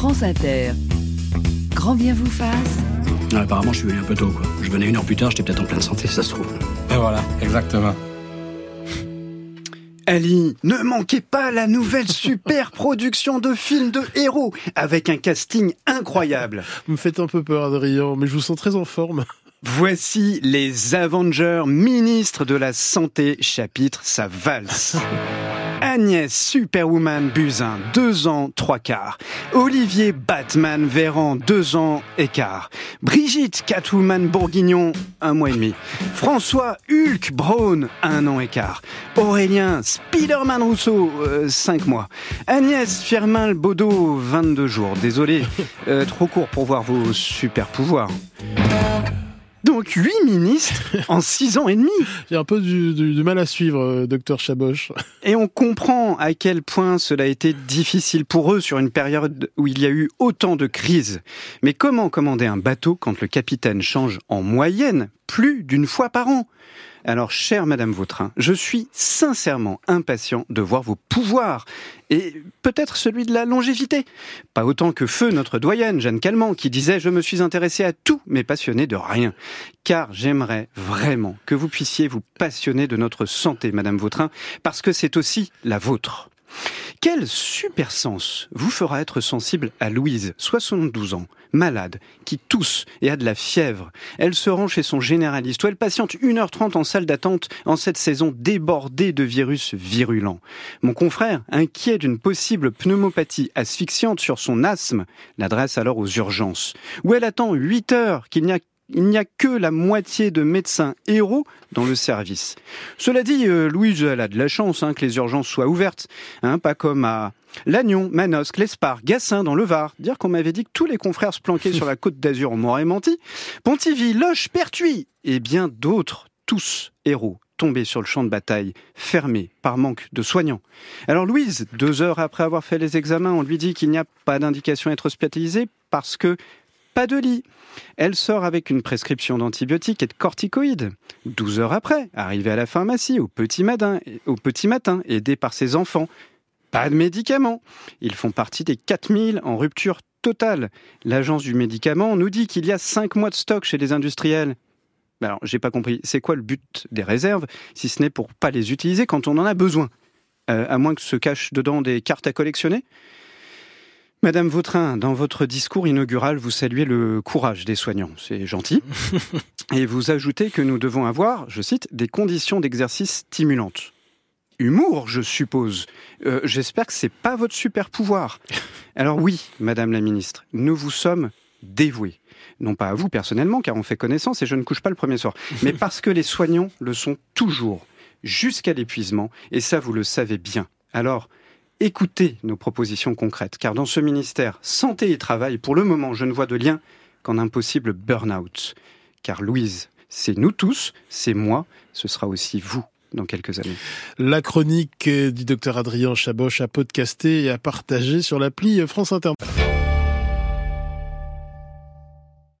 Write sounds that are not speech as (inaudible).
France Inter. Grand bien vous fasse. Ah, apparemment, je suis venu un peu tôt. Quoi. Je venais une heure plus tard, j'étais peut-être en pleine santé, ça se trouve. Et voilà, exactement. Ali, ne manquez pas la nouvelle super production de films de héros avec un casting incroyable. Vous me faites un peu peur, Adrien, mais je vous sens très en forme. Voici les Avengers, ministres de la Santé, chapitre Sa valse. Agnès Superwoman Buzyn, deux ans, trois quarts. Olivier Batman Véran, deux ans et quart. Brigitte Catwoman Bourguignon, un mois et demi. François Hulk Braun, un an et quart. Aurélien Spiderman Rousseau, euh, cinq mois. Agnès Firmin Baudot, 22 jours. Désolé, euh, trop court pour voir vos super pouvoirs. Donc huit ministres en six ans et demi. (laughs) J'ai un peu du, du- du mal à suivre, euh, docteur Chaboch. (laughs) Et on comprend à quel point cela a été difficile pour eux sur une période où il y a eu autant de crises. Mais comment commander un bateau quand le capitaine change en moyenne plus d'une fois par an? Alors, chère Madame Vautrin, je suis sincèrement impatient de voir vos pouvoirs et peut-être celui de la longévité. Pas autant que feu notre doyenne, Jeanne Calment, qui disait Je me suis intéressé à tout, mais passionné de rien. Car j'aimerais vraiment que vous puissiez vous passionner de notre santé, Madame Vautrin, parce que c'est aussi la vôtre. Quel super sens vous fera être sensible à Louise, 72 ans, malade, qui tousse et a de la fièvre. Elle se rend chez son généraliste où elle patiente 1h30 en salle d'attente en cette saison débordée de virus virulents. Mon confrère, inquiet d'une possible pneumopathie asphyxiante sur son asthme, l'adresse alors aux urgences, où elle attend 8 heures qu'il n'y a il n'y a que la moitié de médecins héros dans le service. Cela dit, euh, Louise, elle a de la chance hein, que les urgences soient ouvertes, hein, pas comme à Lannion, Manosque, l'Espar, Gassin dans le Var. Dire qu'on m'avait dit que tous les confrères se planquaient sur la côte d'Azur, on m'aurait menti. Pontivy, Loche, Pertuis et bien d'autres, tous héros tombés sur le champ de bataille, fermés par manque de soignants. Alors Louise, deux heures après avoir fait les examens, on lui dit qu'il n'y a pas d'indication à être hospitalisée parce que pas de lit. Elle sort avec une prescription d'antibiotiques et de corticoïdes. 12 heures après, arrivée à la pharmacie, au petit matin, au aidée par ses enfants. Pas de médicaments. Ils font partie des 4000 en rupture totale. L'agence du médicament nous dit qu'il y a 5 mois de stock chez les industriels. Ben Alors, j'ai pas compris. C'est quoi le but des réserves, si ce n'est pour pas les utiliser quand on en a besoin? Euh, À moins que se cachent dedans des cartes à collectionner? Madame Vautrin, dans votre discours inaugural, vous saluez le courage des soignants. C'est gentil. (laughs) Et vous ajoutez que nous devons avoir, je cite, des conditions d'exercice stimulantes. Humour, je suppose. Euh, J'espère que c'est pas votre super pouvoir. (laughs) Alors oui, Madame la Ministre, nous vous sommes dévoués. Non pas à vous personnellement, car on fait connaissance et je ne couche pas le premier soir, (laughs) mais parce que les soignants le sont toujours, jusqu'à l'épuisement, et ça vous le savez bien. Alors, écoutez nos propositions concrètes, car dans ce ministère Santé et Travail, pour le moment, je ne vois de lien qu'en un possible burn-out. Car Louise, c'est nous tous, c'est moi, ce sera aussi vous dans quelques années. La chronique du docteur Adrien Chaboch à podcaster et à partager sur l'appli France Inter.